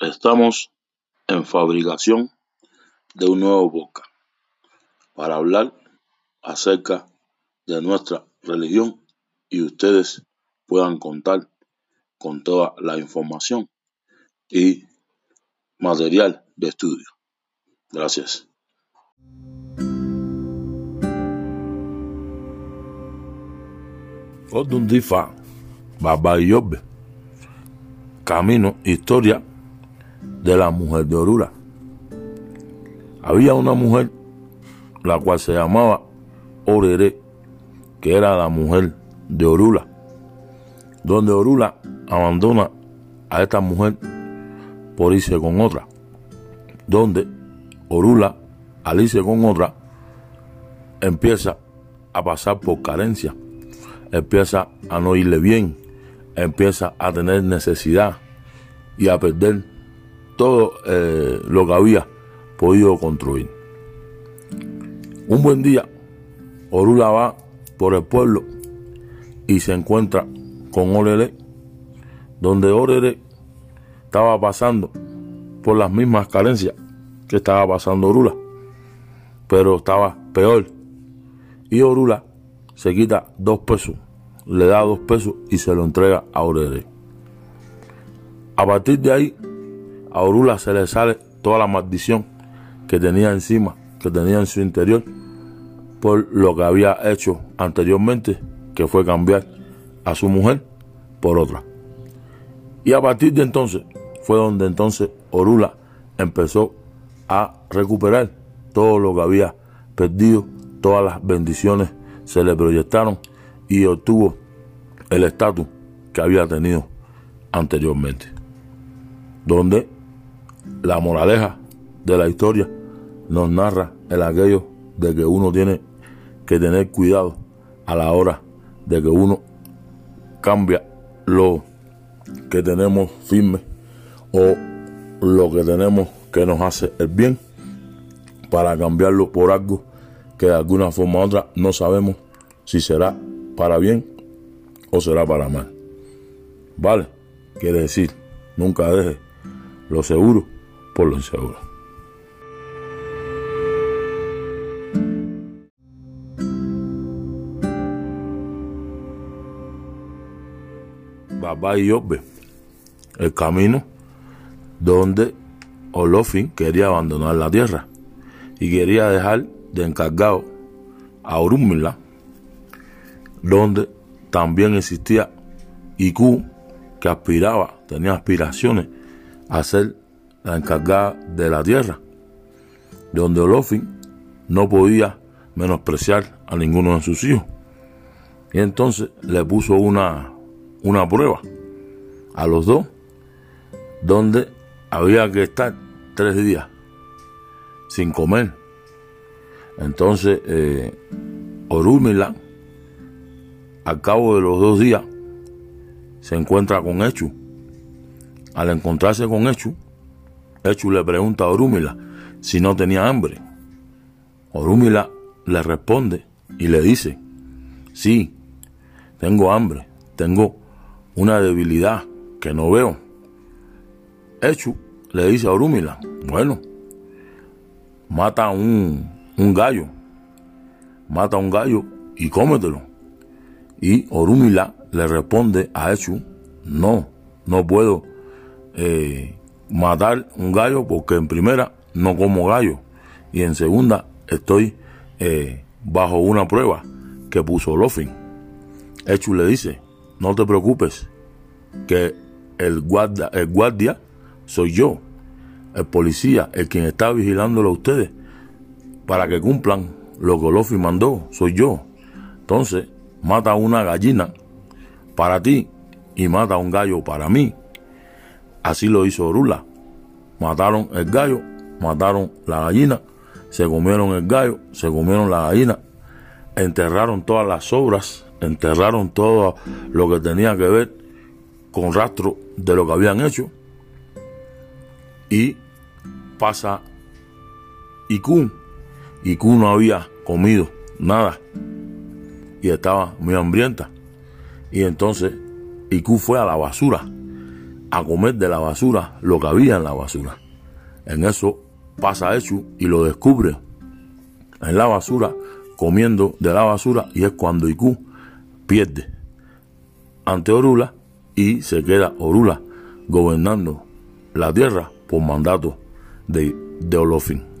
Estamos en fabricación de un nuevo podcast para hablar acerca de nuestra religión y ustedes puedan contar con toda la información y material de estudio. Gracias. Odun Difa, Baba. Camino, historia de la mujer de Orula. Había una mujer la cual se llamaba Orere, que era la mujer de Orula, donde Orula abandona a esta mujer por irse con otra, donde Orula, al irse con otra, empieza a pasar por carencia, empieza a no irle bien, empieza a tener necesidad y a perder todo eh, lo que había podido construir. Un buen día, Orula va por el pueblo y se encuentra con Orere, donde Orere estaba pasando por las mismas carencias que estaba pasando Orula, pero estaba peor. Y Orula se quita dos pesos, le da dos pesos y se lo entrega a Orere. A partir de ahí, a Orula se le sale toda la maldición que tenía encima, que tenía en su interior, por lo que había hecho anteriormente, que fue cambiar a su mujer por otra. Y a partir de entonces fue donde entonces Orula empezó a recuperar todo lo que había perdido, todas las bendiciones se le proyectaron y obtuvo el estatus que había tenido anteriormente donde la moraleja de la historia nos narra el aquello de que uno tiene que tener cuidado a la hora de que uno cambia lo que tenemos firme o lo que tenemos que nos hace el bien para cambiarlo por algo que de alguna forma u otra no sabemos si será para bien o será para mal. ¿Vale? Quiere decir, nunca deje lo seguro por lo inseguro. Baba y Yobe, el camino donde Olofin quería abandonar la tierra y quería dejar de encargado a Orúmila, donde también existía Iku, que aspiraba, tenía aspiraciones a ser la encargada de la tierra, donde Olofin no podía menospreciar a ninguno de sus hijos. Y entonces le puso una, una prueba a los dos, donde había que estar tres días sin comer. Entonces, eh, Orúmila, al cabo de los dos días, se encuentra con Echu al encontrarse con Echu, Echu le pregunta a Orúmila si no tenía hambre. Orúmila le responde y le dice, sí, tengo hambre, tengo una debilidad que no veo. Echu le dice a Orúmila, bueno, mata un, un gallo, mata un gallo y cómetelo. Y Orúmila le responde a Echu, no, no puedo eh, matar un gallo porque en primera no como gallo y en segunda estoy eh, bajo una prueba que puso Lofin. Echu le dice, no te preocupes, que el guardia, el guardia soy yo, el policía, el quien está vigilándolo a ustedes para que cumplan lo que Lofin mandó, soy yo. Entonces, mata una gallina para ti y mata un gallo para mí Así lo hizo Orula. Mataron el gallo, mataron la gallina, se comieron el gallo, se comieron la gallina, enterraron todas las obras, enterraron todo lo que tenía que ver con rastro de lo que habían hecho. Y pasa Ikun. Ikun no había comido nada y estaba muy hambrienta. Y entonces Ikun fue a la basura a comer de la basura lo que había en la basura. En eso pasa Echu y lo descubre en la basura, comiendo de la basura, y es cuando Iku pierde ante Orula y se queda Orula gobernando la tierra por mandato de, de Olofin.